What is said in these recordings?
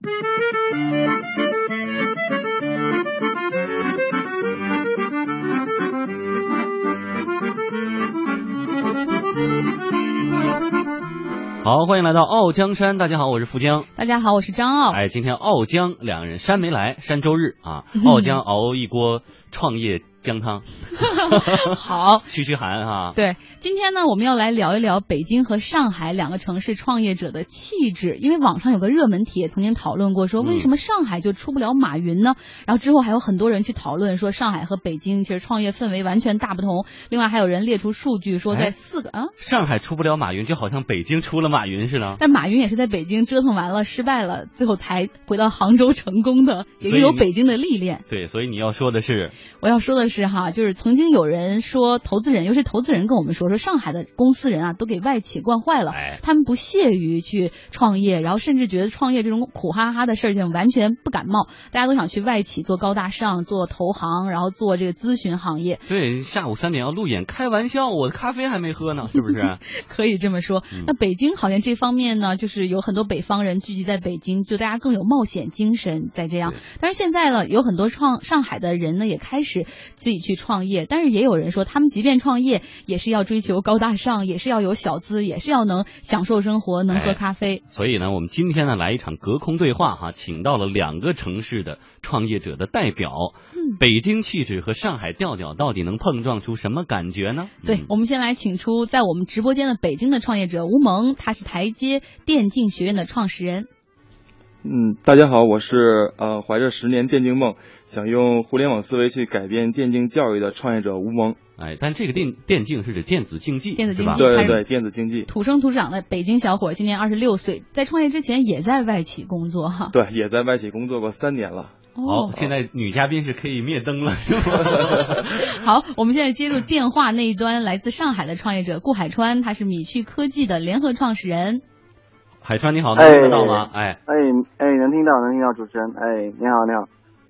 好，欢迎来到傲江山。大家好，我是富江。大家好，我是张傲。哎，今天傲江两人山没来，山周日啊，傲江熬一锅创业。姜汤，好，驱驱寒哈。对，今天呢，我们要来聊一聊北京和上海两个城市创业者的气质。因为网上有个热门帖，曾经讨论过，说为什么上海就出不了马云呢？然后之后还有很多人去讨论，说上海和北京其实创业氛围完全大不同。另外还有人列出数据，说在四个啊，上海出不了马云，就好像北京出了马云似的。但马云也是在北京折腾完了，失败了，最后才回到杭州成功的，也是有北京的历练。对，所以你要说的是，我要说的是。是哈，就是曾经有人说，投资人，尤其投资人跟我们说，说上海的公司人啊，都给外企惯坏了，他们不屑于去创业，然后甚至觉得创业这种苦哈哈的事情完全不感冒，大家都想去外企做高大上，做投行，然后做这个咨询行业。对，下午三点要路演，开玩笑，我的咖啡还没喝呢，是不是？可以这么说。那北京好像这方面呢，就是有很多北方人聚集在北京，就大家更有冒险精神在这样。但是现在呢，有很多创上海的人呢，也开始。自己去创业，但是也有人说，他们即便创业，也是要追求高大上，也是要有小资，也是要能享受生活，能喝咖啡。所以呢，我们今天呢来一场隔空对话哈，请到了两个城市的创业者的代表，嗯，北京气质和上海调调到底能碰撞出什么感觉呢？对，我们先来请出在我们直播间的北京的创业者吴萌，他是台阶电竞学院的创始人。嗯，大家好，我是呃怀着十年电竞梦，想用互联网思维去改变电竞教育的创业者吴萌。哎，但这个电电竞是指电子竞技，电子竞技，对对对，电子竞技。土生土长的北京小伙，今年二十六岁，在创业之前也在外企工作哈。对，也在外企工作过三年了。哦，现在女嘉宾是可以灭灯了，是吗？好，我们现在接入电话那一端，来自上海的创业者顾海川，他是米趣科技的联合创始人。海川你好，能听得到吗？哎哎哎，能听到，能听到，主持人，哎，你好，你好，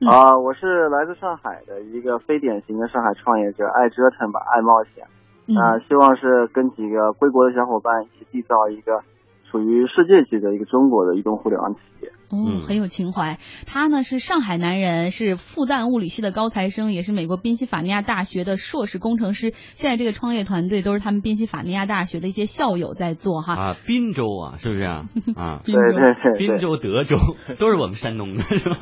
啊，我是来自上海的一个非典型的上海创业者，爱折腾吧，爱冒险，啊，希望是跟几个归国的小伙伴一起缔造一个。属于世界级的一个中国的移动互联网企业，嗯，很有情怀。他呢是上海男人，是复旦物理系的高材生，也是美国宾夕法尼亚大学的硕士工程师。现在这个创业团队都是他们宾夕法尼亚大学的一些校友在做哈。啊，滨州啊，是不是啊？啊，对对对，滨州、德州都是我们山东的，是吧？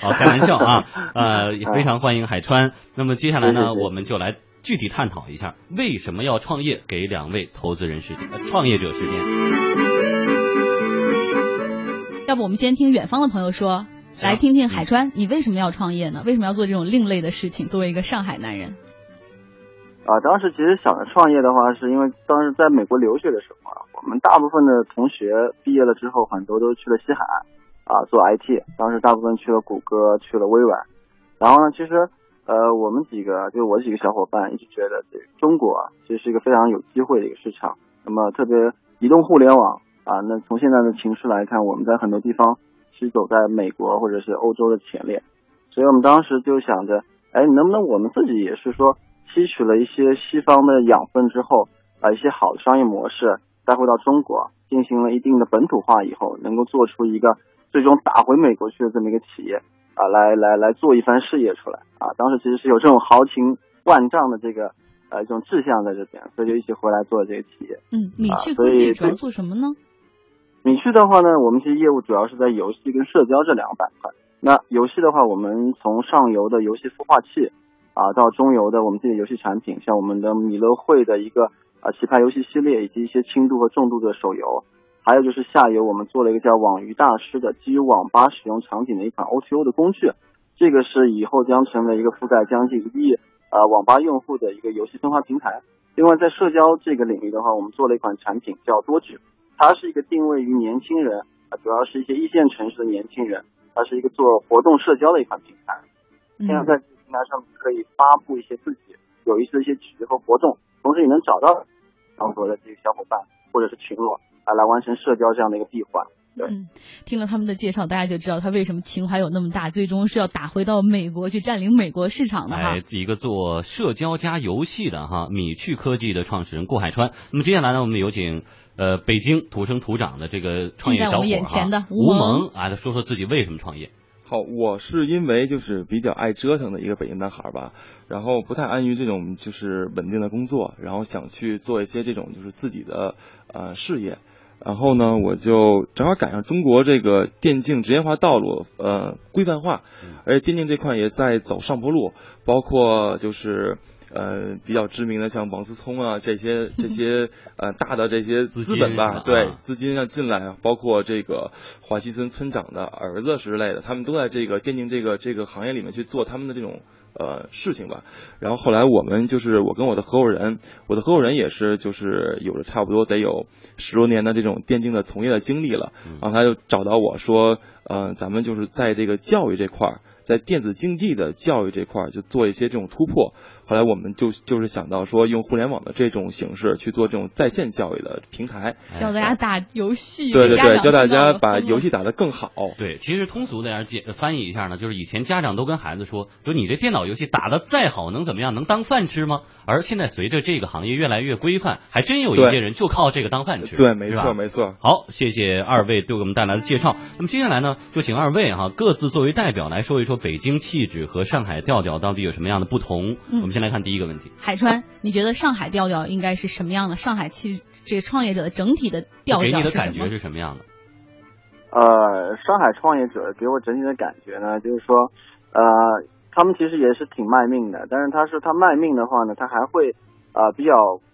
好，开玩笑啊，呃，也非常欢迎海川。那么接下来呢，我们就来具体探讨一下为什么要创业，给两位投资人时间，创业者时间。要不我们先听远方的朋友说，来听听海川，你为什么要创业呢？为什么要做这种另类的事情？作为一个上海男人，啊，当时其实想着创业的话，是因为当时在美国留学的时候啊，我们大部分的同学毕业了之后，很多都去了西海岸啊做 IT，当时大部分去了谷歌，去了微软。然后呢，其实呃，我们几个就我几个小伙伴一直觉得，这中国啊，其实是一个非常有机会的一个市场。那么特别移动互联网。啊，那从现在的情势来看，我们在很多地方是走在美国或者是欧洲的前列，所以我们当时就想着，哎，能不能我们自己也是说吸取了一些西方的养分之后，把一些好的商业模式带回到中国，进行了一定的本土化以后，能够做出一个最终打回美国去的这么一个企业啊，来来来做一番事业出来啊。当时其实是有这种豪情万丈的这个呃一种志向在这边，所以就一起回来做这个企业。嗯，你去主要做什么呢？米趣的话呢，我们其实业务主要是在游戏跟社交这两个板块。那游戏的话，我们从上游的游戏孵化器啊，到中游的我们自己的游戏产品，像我们的米乐会的一个啊棋牌游戏系列，以及一些轻度和重度的手游，还有就是下游我们做了一个叫网鱼大师的基于网吧使用场景的一款 O2O 的工具，这个是以后将成为一个覆盖将近一亿啊网吧用户的一个游戏分发平台。另外在社交这个领域的话，我们做了一款产品叫多指。它是一个定位于年轻人啊，主要是一些一线城市的年轻人。它是一个做活动社交的一款平台。现在在平台上可以发布一些自己有意思的一些局和活动，同时也能找到当中的这些小伙伴或者是群落啊，来完成社交这样的一个闭环。对，听了他们的介绍，大家就知道他为什么情怀有那么大，最终是要打回到美国去占领美国市场的哈。一个做社交加游戏的哈，米趣科技的创始人顾海川。那么接下来呢，我们有请呃，北京土生土长的这个创业小伙儿吴萌啊，他说说自己为什么创业。好，我是因为就是比较爱折腾的一个北京男孩吧，然后不太安于这种就是稳定的工作，然后想去做一些这种就是自己的呃事业，然后呢，我就正好赶上中国这个电竞职业化道路呃规范化，而且电竞这块也在走上坡路，包括就是。呃，比较知名的像王思聪啊，这些 这些呃大的这些资本吧，对资金要进来啊，包括这个华西村村长的儿子之类的，他们都在这个电竞这个这个行业里面去做他们的这种呃事情吧。然后后来我们就是我跟我的合伙人，我的合伙人也是就是有着差不多得有十多年的这种电竞的从业的经历了，然后他就找到我说，呃，咱们就是在这个教育这块儿。在电子竞技的教育这块儿，就做一些这种突破。后来我们就就是想到说，用互联网的这种形式去做这种在线教育的平台，教大家打游戏，对对对，教大家把游戏打得更好。对，其实通俗的点解翻译一下呢，就是以前家长都跟孩子说，说你这电脑游戏打得再好，能怎么样？能当饭吃吗？而现在随着这个行业越来越规范，还真有一些人就靠这个当饭吃。对，没错没错。好，谢谢二位对我们带来的介绍。那么接下来呢，就请二位哈各自作为代表来说一说。说北京气质和上海调调到底有什么样的不同？我们先来看第一个问题。海川，你觉得上海调调应该是什么样的？上海其实这个创业者的整体的调调给你的感觉是什么样的？呃，上海创业者给我整体的感觉呢，就是说，呃，他们其实也是挺卖命的，但是他是他卖命的话呢，他还会啊比较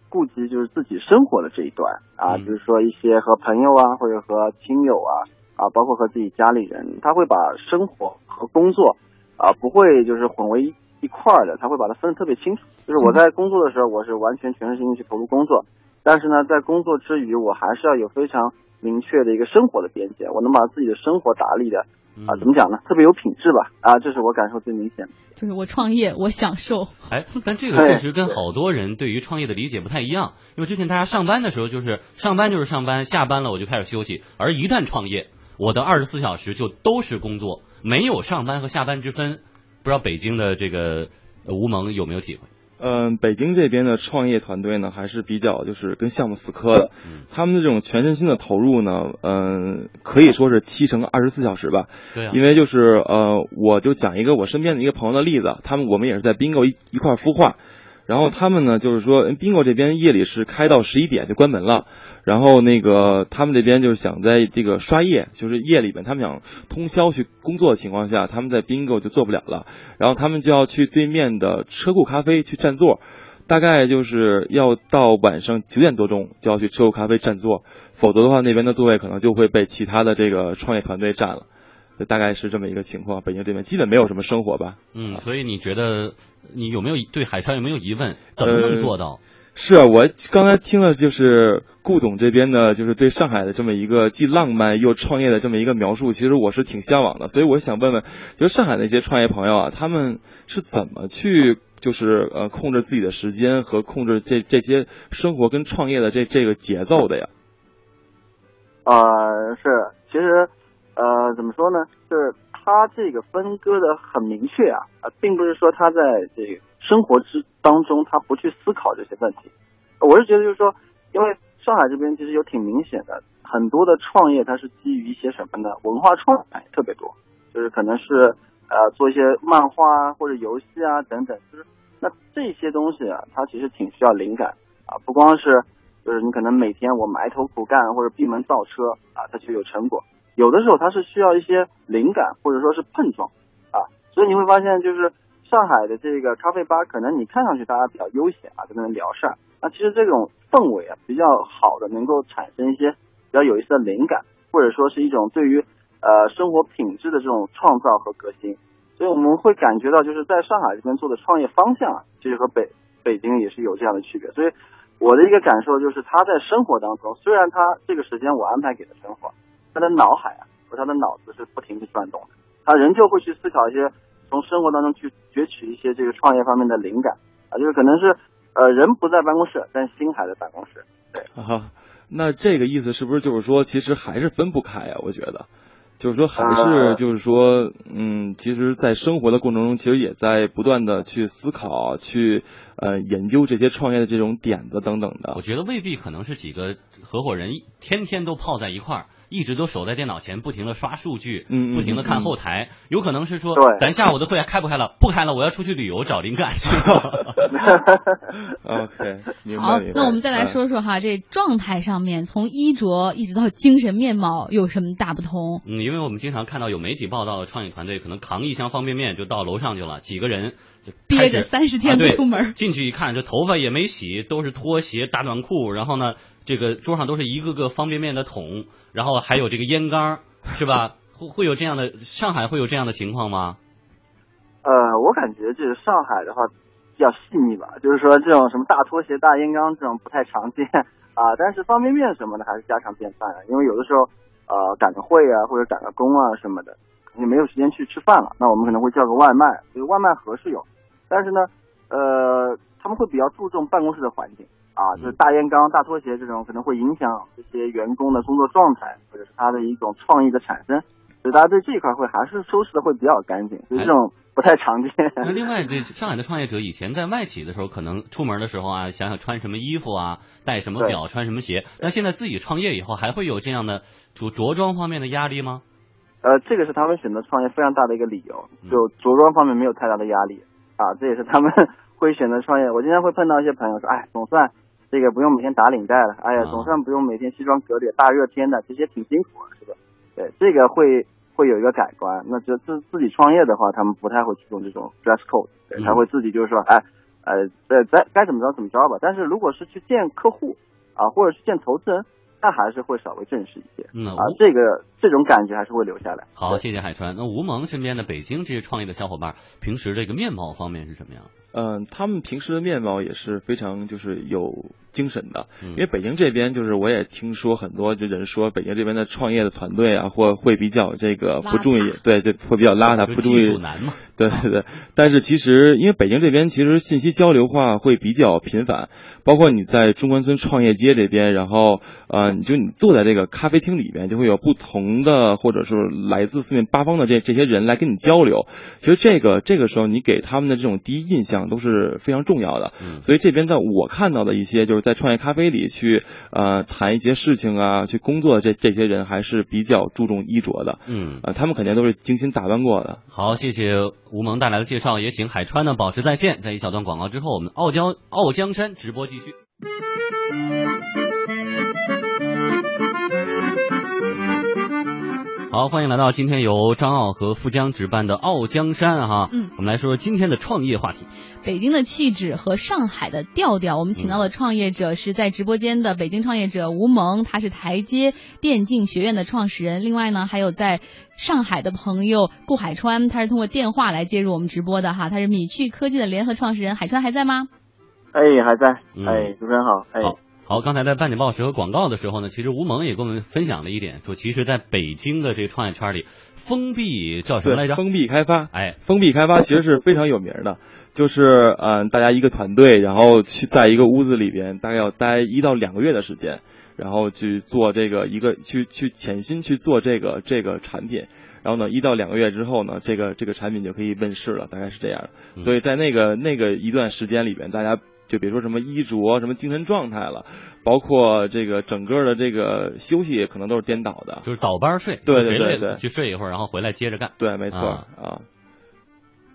顾及就是自己生活的这一段啊，比如说一些和朋友啊或者和亲友啊。啊，包括和自己家里人，他会把生活和工作啊不会就是混为一块儿的，他会把它分得特别清楚。就是我在工作的时候，我是完全全身心去投入工作，但是呢，在工作之余，我还是要有非常明确的一个生活的边界，我能把自己的生活打理的啊，怎么讲呢？特别有品质吧？啊，这是我感受最明显的。就是我创业，我享受。哎，但这个确实跟好多人对于创业的理解不太一样，因为之前大家上班的时候就是上班就是上班，下班了我就开始休息，而一旦创业。我的二十四小时就都是工作，没有上班和下班之分。不知道北京的这个吴萌有没有体会？嗯，北京这边的创业团队呢，还是比较就是跟项目死磕的。他们的这种全身心的投入呢，嗯，可以说是七乘二十四小时吧。对。因为就是呃，我就讲一个我身边的一个朋友的例子，他们我们也是在 bingo 一一块孵化，然后他们呢就是说 bingo 这边夜里是开到十一点就关门了。然后那个他们这边就是想在这个刷夜，就是夜里边他们想通宵去工作的情况下，他们在 bingo 就做不了了。然后他们就要去对面的车库咖啡去占座，大概就是要到晚上九点多钟就要去车库咖啡占座，否则的话那边的座位可能就会被其他的这个创业团队占了。大概是这么一个情况。北京这边基本没有什么生活吧？嗯，所以你觉得你有没有对海川有没有疑问？怎么能做到？是啊，我刚才听了就是顾总这边的，就是对上海的这么一个既浪漫又创业的这么一个描述，其实我是挺向往的。所以我想问问，就上海那些创业朋友啊，他们是怎么去就是呃控制自己的时间和控制这这些生活跟创业的这这个节奏的呀？啊，是，其实呃怎么说呢？就是他这个分割的很明确啊，啊，并不是说他在这个。生活之当中，他不去思考这些问题。我是觉得，就是说，因为上海这边其实有挺明显的，很多的创业它是基于一些什么呢？文化创意特别多，就是可能是呃做一些漫画啊或者游戏啊等等。就是那这些东西啊，它其实挺需要灵感啊，不光是就是你可能每天我埋头苦干或者闭门造车啊，它就有成果。有的时候它是需要一些灵感或者说是碰撞啊，所以你会发现就是。上海的这个咖啡吧，可能你看上去大家比较悠闲啊，在那边聊事儿。那其实这种氛围啊，比较好的，能够产生一些比较有意思的灵感，或者说是一种对于呃生活品质的这种创造和革新。所以我们会感觉到，就是在上海这边做的创业方向啊，其实和北北京也是有这样的区别。所以我的一个感受就是，他在生活当中，虽然他这个时间我安排给了生活，他的脑海啊和他的脑子是不停地转动的，他仍旧会去思考一些。从生活当中去攫取一些这个创业方面的灵感啊，就是可能是呃人不在办公室，但心还在办公室。对啊，那这个意思是不是就是说，其实还是分不开啊？我觉得，就是说还是就是说，嗯，其实，在生活的过程中，其实也在不断的去思考，去呃研究这些创业的这种点子等等的。我觉得未必可能是几个合伙人天天都泡在一块儿。一直都守在电脑前，不停的刷数据，嗯不停的看后台，有可能是说，对，咱下午的会开不开了？不开了，我要出去旅游找灵感去。OK，好，那我们再来说说哈，这状态上面，从衣着一直到精神面貌有什么大不同？嗯，因为我们经常看到有媒体报道的创业团队，可能扛一箱方便面就到楼上去了，几个人憋着三十天不出门，进去一看，这头发也没洗，都是拖鞋、大短裤，然后呢，这个桌上都是一个个方便面的桶。然后还有这个烟缸，是吧？会会有这样的上海会有这样的情况吗？呃，我感觉这个上海的话比较细腻吧，就是说这种什么大拖鞋、大烟缸这种不太常见啊。但是方便面什么的还是家常便饭啊，因为有的时候呃赶个会啊或者赶个工啊什么的，你没有时间去吃饭了，那我们可能会叫个外卖，所以外卖盒是有。但是呢，呃，他们会比较注重办公室的环境。啊，就是大烟缸、大拖鞋这种可能会影响这些员工的工作状态，或者是他的一种创意的产生，所以大家对这一块会还是收拾的会比较干净，所以这种不太常见。那另外，这上海的创业者以前在外企的时候，可能出门的时候啊，想想穿什么衣服啊，戴什么表，穿什么鞋。那现在自己创业以后，还会有这样的着着装方面的压力吗？呃，这个是他们选择创业非常大的一个理由，就着装方面没有太大的压力啊，这也是他们 会选择创业。我经常会碰到一些朋友说，哎，总算。这个不用每天打领带了，哎呀，总算不用每天西装革履，大热天的，其实也挺辛苦，是吧？对，这个会会有一个改观。那就自自己创业的话，他们不太会注重这种 dress code，对，他会自己就是说，哎，呃，在在该怎么着怎么着吧。但是如果是去见客户啊，或者是见投资人。那还是会稍微正式一些，嗯啊，这个这种感觉还是会留下来。好，谢谢海川。那吴萌身边的北京这些创业的小伙伴，平时这个面貌方面是什么样？嗯，他们平时的面貌也是非常就是有精神的，因为北京这边就是我也听说很多就人说北京这边的创业的团队啊，或会比较这个不注意，对对，会比较邋遢，不注意。难嘛？对对对。但是其实因为北京这边其实信息交流化会比较频繁，包括你在中关村创业街这边，然后呃。你就你坐在这个咖啡厅里面，就会有不同的，或者是来自四面八方的这这些人来跟你交流。其实这个这个时候，你给他们的这种第一印象都是非常重要的。所以这边在我看到的一些，就是在创业咖啡里去呃谈一些事情啊，去工作的这这些人还是比较注重衣着的。嗯，啊，他们肯定都是精心打扮过的。好，谢谢吴萌带来的介绍，也请海川呢保持在线。在一小段广告之后，我们傲江傲江山直播继续。好，欢迎来到今天由张傲和富江值办的《傲江山》哈。嗯，我们来说说今天的创业话题。北京的气质和上海的调调，我们请到的创业者是在直播间的北京创业者吴萌，他是台阶电竞学院的创始人。另外呢，还有在上海的朋友顾海川，他是通过电话来接入我们直播的哈。他是米趣科技的联合创始人，海川还在吗？哎，还在。哎，主持人好。哎。好，刚才在半点报时和广告的时候呢，其实吴萌也跟我们分享了一点，说其实在北京的这个创业圈里，封闭叫什么来着？封闭开发。哎，封闭开发 其实是非常有名的，就是嗯，大家一个团队，然后去在一个屋子里边，大概要待一到两个月的时间，然后去做这个一个去去潜心去做这个这个产品，然后呢，一到两个月之后呢，这个这个产品就可以问世了，大概是这样。所以在那个那个一段时间里边，大家。就别说什么衣着、什么精神状态了，包括这个整个的这个休息可能都是颠倒的，就是倒班睡，对对对对，去睡一会儿，然后回来接着干，对，没错啊。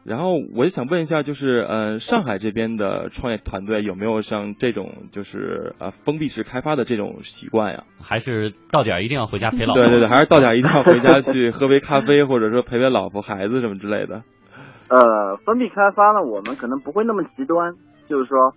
然后我就想问一下，就是呃，上海这边的创业团队有没有像这种就是呃封闭式开发的这种习惯呀？还是到点一定要回家陪老婆？对对对，还是到点一定要回家去喝杯咖啡，或者说陪陪老婆孩子什么之类的。呃，封闭开发呢，我们可能不会那么极端，就是说。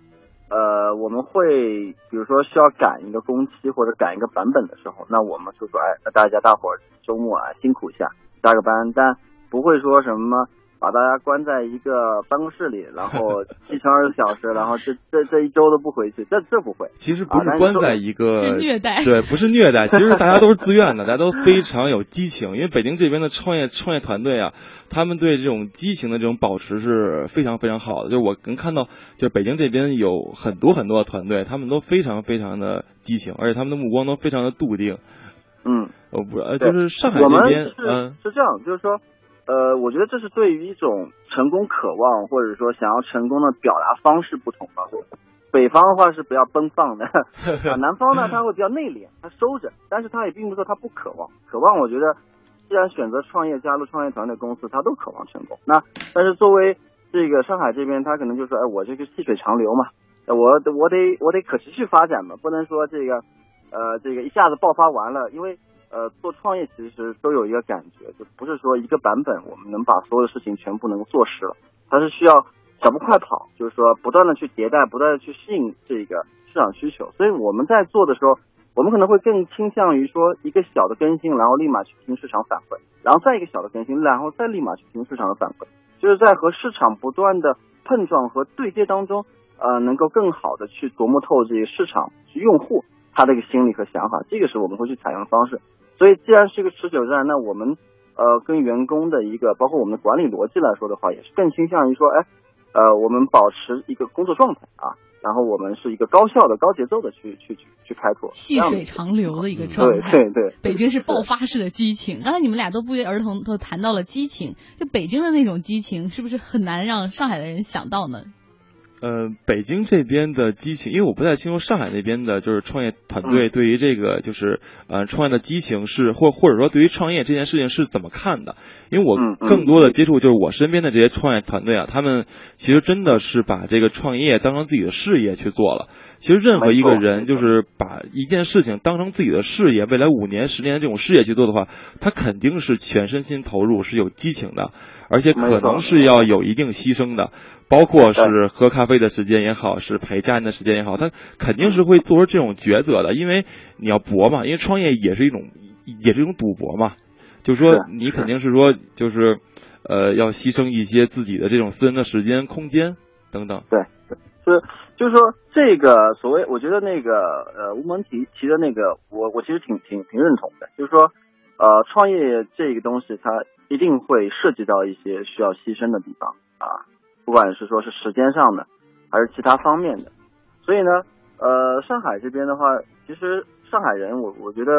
呃，我们会比如说需要赶一个工期或者赶一个版本的时候，那我们就说，哎，那大家大伙儿周末啊辛苦一下，加个班，但不会说什么。把大家关在一个办公室里，然后七乘二十四小时，然后这这这一周都不回去，这这不会。其实不是关在一个 虐待，对，不是虐待，其实大家都是自愿的，大家都非常有激情。因为北京这边的创业创业团队啊，他们对这种激情的这种保持是非常非常好的。就我能看到，就北京这边有很多很多的团队，他们都非常非常的激情，而且他们的目光都非常的笃定。嗯。我不呃，就是上海我们这边，是嗯是这样，就是说，呃，我觉得这是对于一种成功渴望或者说想要成功的表达方式不同吧。北方的话是比较奔放的，啊，南方呢他会比较内敛，他收着，但是他也并不是说他不渴望，渴望我觉得既然选择创业加入创业团队公司，他都渴望成功。那但是作为这个上海这边，他可能就说，哎，我这个细水长流嘛，呃我我得我得可持续发展嘛，不能说这个呃这个一下子爆发完了，因为呃做创业其实都有一个感觉，就不是说一个版本我们能把所有的事情全部能够做实了，它是需要小步快跑，就是说不断的去迭代，不断的去适应这个市场需求。所以我们在做的时候，我们可能会更倾向于说一个小的更新，然后立马去听市场反馈，然后再一个小的更新，然后再立马去听市场的反馈，就是在和市场不断的碰撞和对接当中，呃，能够更好的去琢磨透这个市场去用户他的一个心理和想法，这个是我们会去采用的方式。所以既然是一个持久战，那我们呃跟员工的一个包括我们的管理逻辑来说的话，也是更倾向于说，哎。呃，我们保持一个工作状态啊，然后我们是一个高效的、高节奏的去去去去开拓，细水长流的一个状对态。对对，北京是爆发式的激情。刚才你们俩都不约而同都谈到了激情，就北京的那种激情，是不是很难让上海的人想到呢？呃，北京这边的激情，因为我不太清楚上海那边的，就是创业团队对于这个就是呃创业的激情是，或或者说对于创业这件事情是怎么看的？因为我嗯嗯更多的接触就是我身边的这些创业团队啊，他们其实真的是把这个创业当成自己的事业去做了。其实任何一个人，就是把一件事情当成自己的事业，未来五年、十年这种事业去做的话，他肯定是全身心投入，是有激情的，而且可能是要有一定牺牲的。包括是喝咖啡的时间也好，是陪家人的时间也好，他肯定是会做出这种抉择的，因为你要搏嘛，因为创业也是一种，也是一种赌博嘛，就是说你肯定是说，就是呃，要牺牲一些自己的这种私人的时间、空间等等。对对，是就是说这个所谓，我觉得那个呃吴蒙提提的那个，我我其实挺挺挺认同的，就是说呃创业这个东西，它一定会涉及到一些需要牺牲的地方啊。不管是说是时间上的，还是其他方面的，所以呢，呃，上海这边的话，其实上海人我我觉得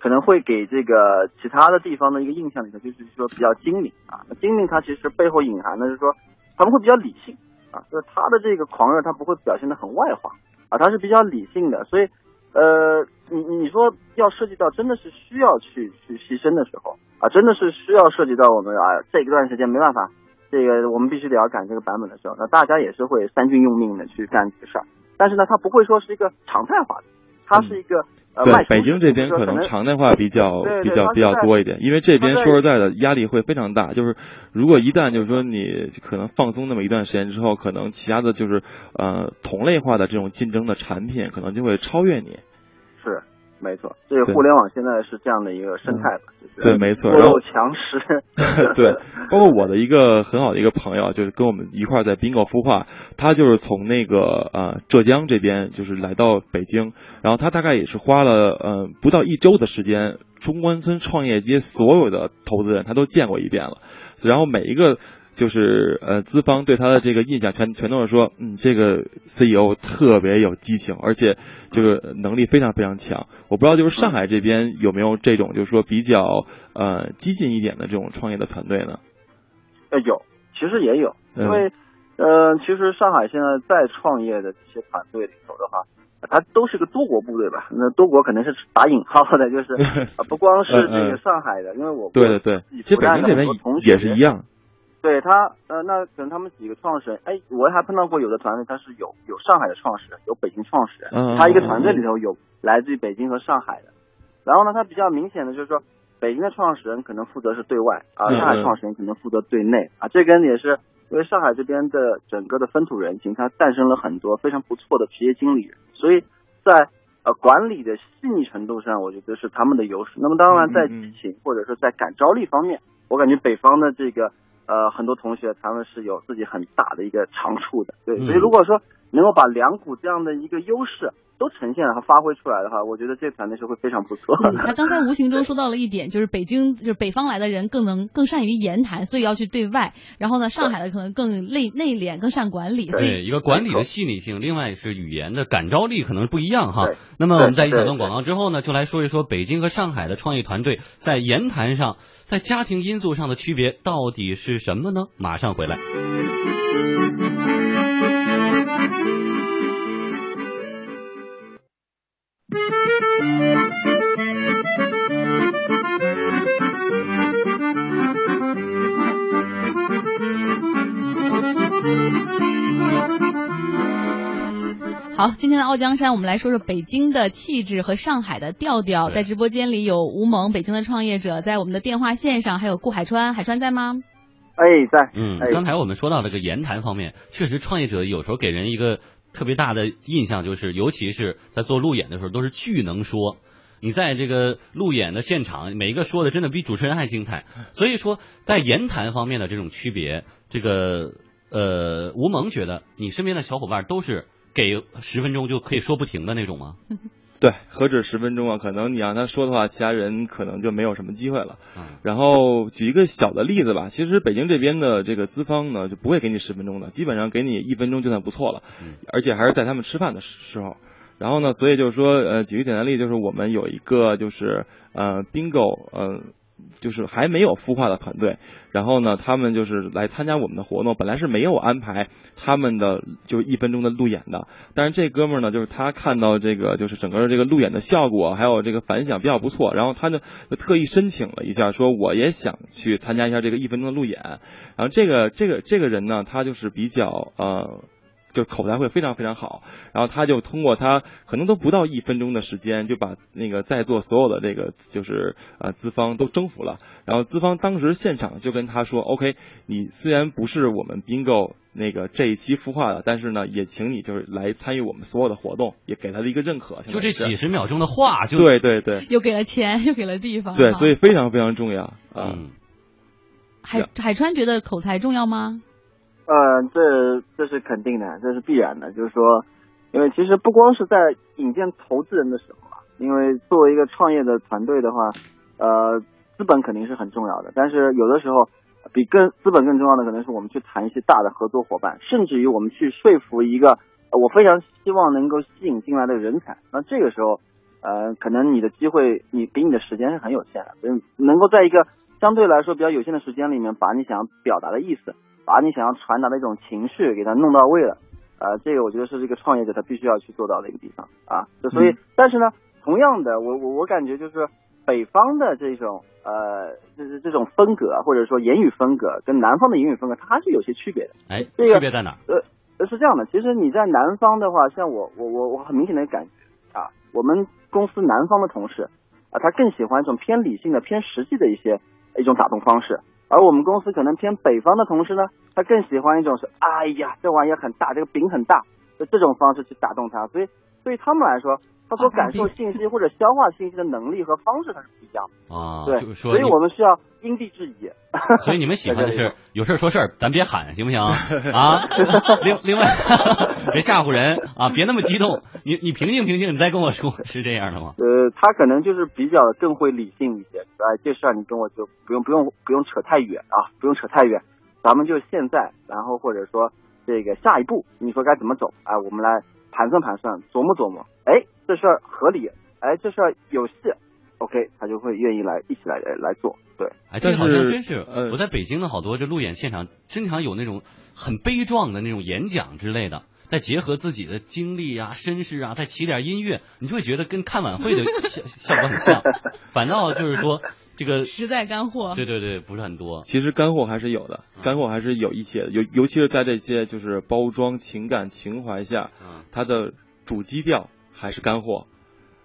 可能会给这个其他的地方的一个印象里头，就是说比较精明啊。精明它其实背后隐含的是说他们会比较理性啊，就是他的这个狂热他不会表现的很外化啊，他是比较理性的。所以呃，你你说要涉及到真的是需要去去牺牲的时候啊，真的是需要涉及到我们啊这一段时间没办法。这个我们必须得要赶这个版本的时候，那大家也是会三军用命的去干这个事儿。但是呢，他不会说是一个常态化的，他是一个、呃对北京这边可能常态化比较比较比较多一点，因为这边说实在的压力会非常大。就是如果一旦就是说你可能放松那么一段时间之后，可能其他的就是呃同类化的这种竞争的产品可能就会超越你。是没错，这个互联网现在是这样的一个生态吧，就是对没错弱肉强食。对，包括我的一个很好的一个朋友，就是跟我们一块在 bingo 孵化，他就是从那个呃浙江这边就是来到北京，然后他大概也是花了呃不到一周的时间，中关村创业街所有的投资人他都见过一遍了，然后每一个。就是呃，资方对他的这个印象全全都是说，嗯，这个 CEO 特别有激情，而且就是能力非常非常强。我不知道就是上海这边有没有这种就是说比较呃激进一点的这种创业的团队呢？呃，有，其实也有，嗯因为呃，其实上海现在在创业的这些团队里头的话，它都是个多国部队吧？那多国可能是打引号的，就是 啊，不光是这嗯个上海的，因为我对对对，其实北京这边也是一样。对他，呃，那可能他们几个创始人，哎，我还碰到过有的团队，他是有有上海的创始人，有北京创始人，嗯他一个团队里头有来自于北京和上海的。然后呢，他比较明显的就是说，北京的创始人可能负责是对外啊，嗯上海创始人可能负责对内啊，这跟也是因为上海这边的整个的风土人情，它诞生了很多非常不错的职业经理人，所以在呃管理的细腻程度上，我觉得是他们的优势。那么当然在激情或者说在感召力方面，我感觉北方的这个。呃，很多同学他们是有自己很大的一个长处的，对，嗯所以如果说能够把两股这样的一个优势。都呈现和发挥出来的话，我觉得这团队是会非常不错。他刚才无形中说到了一点，就是北京就是北方来的人更能更善于言谈，所以要去对外。然后呢，上海的可能更内内敛，更善管理。所以一个管理的细腻性，另外是语言的感召力可能不一样哈。那么我们在一小段广告之后呢，就来说一说北京和上海的创业团队在言谈上，在家庭因素上的区别到底是什么呢？马上回来。好，今天的傲江山，我们来说说北京的气质和上海的调调。在直播间里有吴萌，北京的创业者，在我们的电话线上还有顾海川，海川在吗？哎，在。嗯，刚才我们说到这个言谈方面，确实创业者有时候给人一个特别大的印象，就是尤其是在做路演的时候，都是巨能说。你在这个路演的现场，每一个说的真的比主持人还精彩。所以说，在言谈方面的这种区别，这个呃，吴萌觉得你身边的小伙伴都是。给十分钟就可以说不停的那种吗？对，何止十分钟啊！可能你让他说的话，其他人可能就没有什么机会了。嗯然后举一个小的例子吧，其实北京这边的这个资方呢，就不会给你十分钟的，基本上给你一分钟就算不错了，嗯而且还是在他们吃饭的时候。然后呢，所以就是说，呃，举个简单例子，就是我们有一个就是呃，bingo，呃。就是还没有孵化的团队，然后呢，他们就是来参加我们的活动。本来是没有安排他们的就一分钟的路演的，但是这哥们儿呢，就是他看到这个就是整个这个路演的效果还有这个反响比较不错，然后他就特意申请了一下，说我也想去参加一下这个一分钟的路演。然后这个这个这个人呢，他就是比较呃。就口才会非常非常好，然后他就通过他可能都不到一分钟的时间，就把那个在座所有的这个就是呃资方都征服了。然后资方当时现场就跟他说：“OK，你虽然不是我们 Bingo 那个这一期孵化的，但是呢，也请你就是来参与我们所有的活动，也给他的一个认可。”就这几十秒钟的话，就对对对，又给了钱，又给了地方，对，所以非常非常重要啊。海海川觉得口才重要吗？呃，这这是肯定的，这是必然的。就是说，因为其实不光是在引荐投资人的时候啊，因为作为一个创业的团队的话，呃，资本肯定是很重要的。但是有的时候，比更资本更重要的，可能是我们去谈一些大的合作伙伴，甚至于我们去说服一个我非常希望能够吸引进来的人才。那这个时候，呃，可能你的机会，你给你的时间是很有限的，所以能够在一个相对来说比较有限的时间里面，把你想要表达的意思。把你想要传达的一种情绪给它弄到位了，呃，这个我觉得是这个创业者他必须要去做到的一个地方啊。就所以，但是呢，同样的，我我我感觉就是北方的这种呃，就是这种风格或者说言语风格跟南方的言语风格，它还是有些区别的。哎，这个区别在哪？呃，是这样的，其实你在南方的话，像我我我我很明显的感觉啊，我们公司南方的同事啊，他更喜欢一种偏理性的、偏实际的一些一种打动方式。而我们公司可能偏北方的同事呢，他更喜欢一种是，哎呀，这玩意儿很大，这个饼很大，就这种方式去打动他，所以对他们来说。他所感受信息或者消化信息的能力和方式，它是不一样的啊。对，所以我们需要因地制宜。所以你们 喜欢的是有事说事儿，咱别喊，行不行啊？另另外，别吓唬人啊！别那么激动，你你平静平静，你再跟我说，是这样的吗？呃，他可能就是比较更会理性一些。哎，这事儿你跟我就不用不用不用扯太远啊，不用扯太远，咱们就现在，然后或者说这个下一步，你说该怎么走？哎，我们来盘算盘算，琢磨琢磨。哎。这事儿合理，哎，这事儿有戏，OK，他就会愿意来一起来来做，对。哎，这好像真是，我在北京的好多这路演现场，经常有那种很悲壮的那种演讲之类的，再结合自己的经历啊、身世啊，再起点音乐，你就会觉得跟看晚会的效 效果很像。反倒就是说这个实在干货，对对对，不是很多。其实干货还是有的，干货还是有一些，尤尤其是在这些就是包装情感情怀下，它的主基调。还是干货，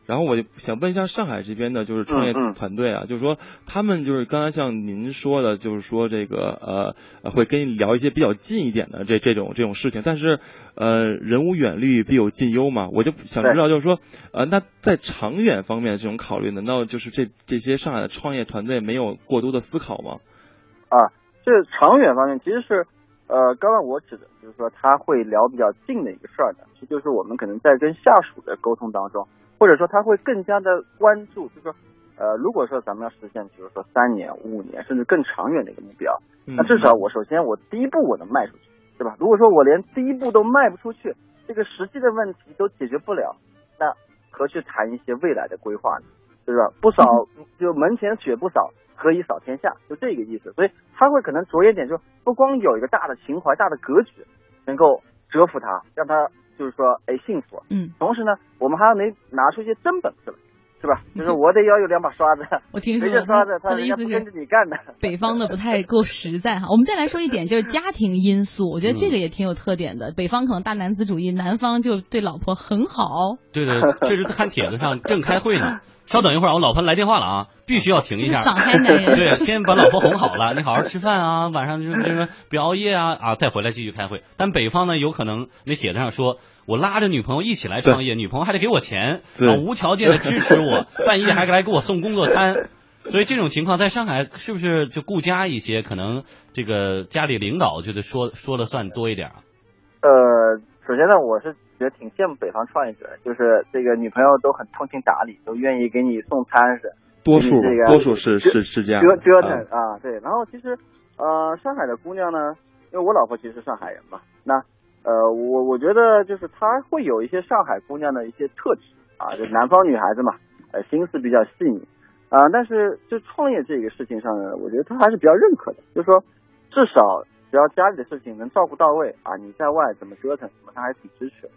然后我就想问一下上海这边的，就是创业团队啊，就是说他们就是刚才像您说的，就是说这个呃会跟你聊一些比较近一点的这这种这种事情，但是呃人无远虑必有近忧嘛，我就想知道就是说呃那在长远方面这种考虑，难道就是这这些上海的创业团队没有过多的思考吗？啊，这长远方面其实是。呃，刚刚我指的就是说他会聊比较近的一个事儿呢，其实就是我们可能在跟下属的沟通当中，或者说他会更加的关注，就是说，呃，如果说咱们要实现，比如说三年、五年甚至更长远的一个目标，那至少我首先我第一步我能迈出去，对吧？如果说我连第一步都迈不出去，这个实际的问题都解决不了，那何去谈一些未来的规划呢？对吧？不扫就门前雪不扫。何以扫天下？就这个意思，所以他会可能着眼点就不光有一个大的情怀、大的格局，能够折服他，让他就是说哎幸福。嗯。同时呢，我们还要能拿出一些真本事来，是吧？就是我得要有两把刷子。我听说刷子，他的意思是跟着你干的。北方的不太够实在哈。我们再来说一点，就是家庭因素，我觉得这个也挺有特点的。北方可能大男子主义，南方就对老婆很好。对对，这是看帖子上正开会呢。稍等一会儿，我老婆来电话了啊，必须要停一下。对，先把老婆哄好了，你好好吃饭啊，晚上就是就是别熬夜啊啊，再回来继续开会。但北方呢，有可能那帖子上说我拉着女朋友一起来创业，女朋友还得给我钱，无条件的支持我，半夜还来给我送工作餐。所以这种情况在上海是不是就顾家一些？可能这个家里领导就得说说了算多一点啊。呃，首先呢，我是。觉得挺羡慕北方创业者，就是这个女朋友都很通情达理，都愿意给你送餐是。多数多数是是是这样。折折腾啊，对。然后其实呃，上海的姑娘呢，因为我老婆其实是上海人嘛，那呃，我我觉得就是她会有一些上海姑娘的一些特质啊，就南方女孩子嘛，呃，心思比较细腻啊。但是就创业这个事情上呢，我觉得她还是比较认可的，就是说至少只要家里的事情能照顾到位啊，你在外怎么折腾，什么她还挺支持。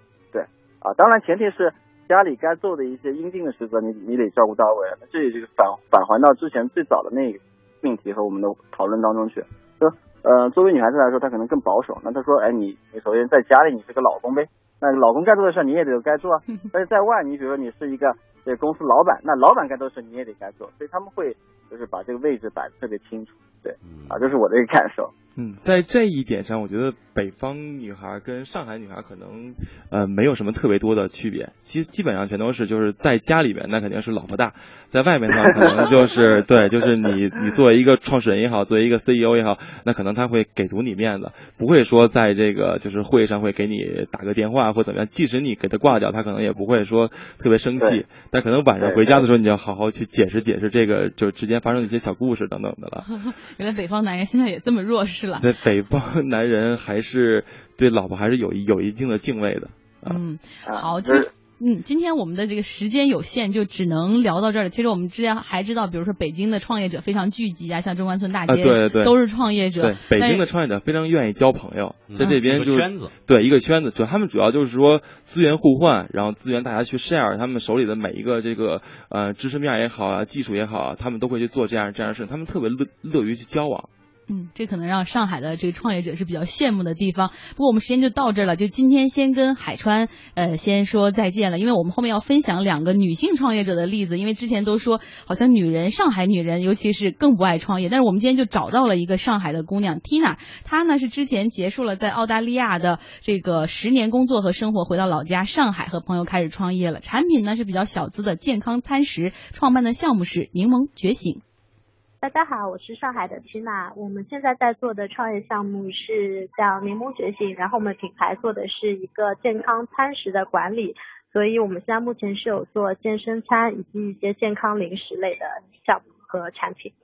啊，当然前提是家里该做的一些应尽的职责，你你得照顾到位。那这也就是返返还到之前最早的那个命题和我们的讨论当中去。说，呃，作为女孩子来说，她可能更保守。那她说，哎，你你首先在家里你是个老公呗，那老公该做的事你也得该做。但是在外，你比如说你是一个这公司老板，那老板该做的事你也得该做。所以他们会就是把这个位置摆的特别清楚。对，啊，这是我的一个感受。嗯，在这一点上，我觉得北方女孩跟上海女孩可能呃没有什么特别多的区别，基基本上全都是就是在家里边那肯定是老婆大，在外面的话可能就是 对，就是你你作为一个创始人也好，作为一个 CEO 也好，那可能他会给足你面子，不会说在这个就是会议上会给你打个电话或怎么样，即使你给他挂掉，他可能也不会说特别生气，但可能晚上回家的时候你要好好去解释解释这个就之间发生的一些小故事等等的了。原来北方男人现在也这么弱势了。对北方男人还是对老婆还是有有一定的敬畏的。嗯，好，其实嗯，今天我们的这个时间有限，就只能聊到这儿了。其实我们之前还知道，比如说北京的创业者非常聚集啊，像中关村大街，对对，都是创业者。对，北京的创业者非常愿意交朋友，在这边就圈子，对一个圈子，就他们主要就是说资源互换，然后资源大家去 share，他们手里的每一个这个呃知识面也好啊，技术也好啊，他们都会去做这样这样的事，他们特别乐乐于去交往。嗯，这可能让上海的这个创业者是比较羡慕的地方。不过我们时间就到这儿了，就今天先跟海川呃先说再见了，因为我们后面要分享两个女性创业者的例子。因为之前都说好像女人，上海女人尤其是更不爱创业，但是我们今天就找到了一个上海的姑娘 Tina，她呢是之前结束了在澳大利亚的这个十年工作和生活，回到老家上海和朋友开始创业了。产品呢是比较小资的健康餐食，创办的项目是柠檬觉醒。大家好，我是上海的缇娜。我们现在在做的创业项目是叫柠檬觉醒，然后我们品牌做的是一个健康餐食的管理，所以我们现在目前是有做健身餐以及一些健康零食类的项目和产品。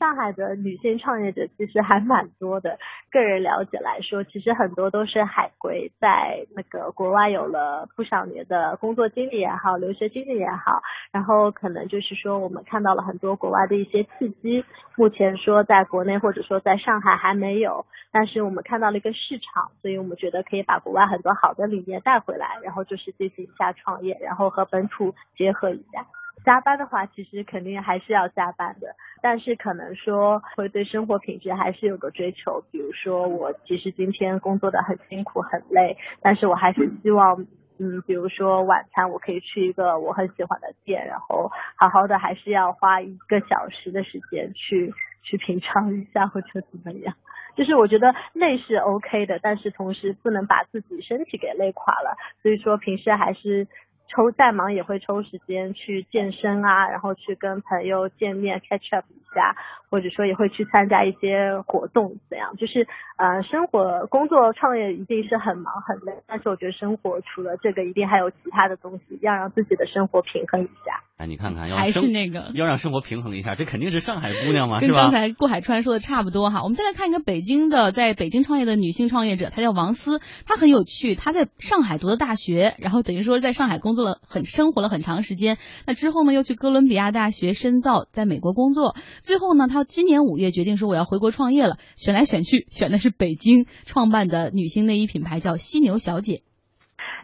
上海的女性创业者其实还蛮多的，个人了解来说，其实很多都是海归，在那个国外有了不少年的工作经历也好，留学经历也好，然后可能就是说我们看到了很多国外的一些契机，目前说在国内或者说在上海还没有，但是我们看到了一个市场，所以我们觉得可以把国外很多好的理念带回来，然后就是进行一下创业，然后和本土结合一下。加班的话，其实肯定还是要加班的，但是可能说会对生活品质还是有个追求。比如说，我其实今天工作的很辛苦很累，但是我还是希望，嗯，比如说晚餐我可以去一个我很喜欢的店，然后好好的还是要花一个小时的时间去去品尝一下或者怎么样。就是我觉得累是 OK 的，但是同时不能把自己身体给累垮了。所以说平时还是。抽再忙也会抽时间去健身啊，然后去跟朋友见面 catch up 下，或者说也会去参加一些活动，怎样？就是呃，生活、工作、创业一定是很忙很累，但是我觉得生活除了这个，一定还有其他的东西，要让自己的生活平衡一下。哎，你看看，要还是那个要让生活平衡一下，这肯定是上海姑娘嘛，是吧？跟刚才顾海川说的差不多哈。我们再来看一个北京的，在北京创业的女性创业者，她叫王思，她很有趣，她在上海读的大学，然后等于说在上海工作了很生活了很长时间，那之后呢又去哥伦比亚大学深造，在美国工作，最后呢他今年五月决定说我要回国创业了，选来选去选的是北京创办的女性内衣品牌叫犀牛小姐。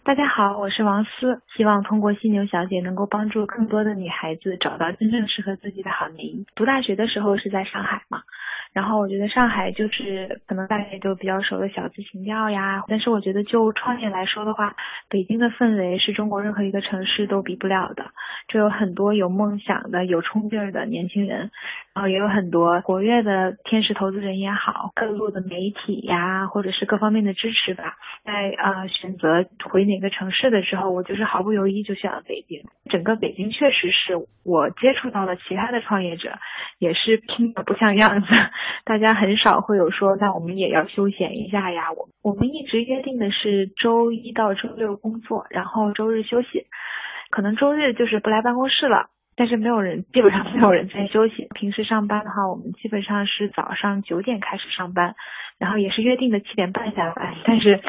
大家好，我是王思，希望通过犀牛小姐能够帮助更多的女孩子找到真正适合自己的好内衣。读大学的时候是在上海嘛。然后我觉得上海就是可能大家也都比较熟的小资情调呀，但是我觉得就创业来说的话，北京的氛围是中国任何一个城市都比不了的。这有很多有梦想的、有冲劲儿的年轻人，然后也有很多活跃的天使投资人也好，各路的媒体呀，或者是各方面的支持吧。在呃选择回哪个城市的时候，我就是毫不犹豫就选了北京。整个北京确实是我接触到了其他的创业者，也是拼的不像样子。大家很少会有说，那我们也要休闲一下呀。我我们一直约定的是周一到周六工作，然后周日休息。可能周日就是不来办公室了，但是没有人，基本上没有人在休息。平时上班的话，我们基本上是早上九点开始上班，然后也是约定的七点半下班。但是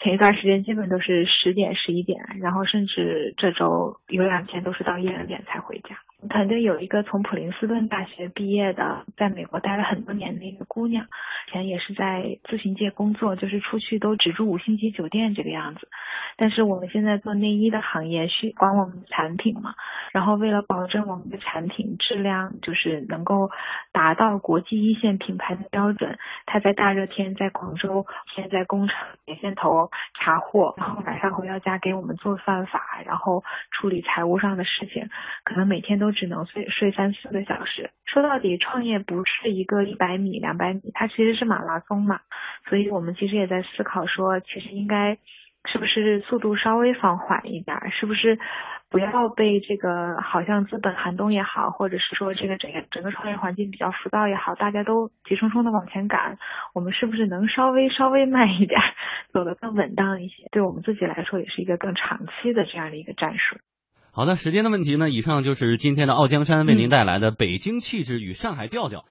前一段时间基本都是十点、十一点，然后甚至这周有两天都是到一两点才回家。团队有一个从普林斯顿大学毕业的，在美国待了很多年的一个姑娘，以前也是在咨询界工作，就是出去都只住五星级酒店这个样子。但是我们现在做内衣的行业，需管我们的产品嘛，然后为了保证我们的产品质量，就是能够达到国际一线品牌的标准，她在大热天在广州，现在工厂点线头查货，然后晚上回到家给我们做饭法，然后处理财务上的事情，可能每天都只能睡睡三四个小时。说到底，创业不是一个一百米、两百米，它其实是马拉松嘛。所以我们其实也在思考说，其实应该是不是速度稍微放缓一点，是不是不要被这个好像资本寒冬也好，或者是说这个整个整个创业环境比较浮躁也好，大家都急冲冲的往前赶，我们是不是能稍微稍微慢一点，走得更稳当一些？对我们自己来说，也是一个更长期的这样的一个战术。好的，时间的问题呢？以上就是今天的傲江山为您带来的北京气质与上海调调。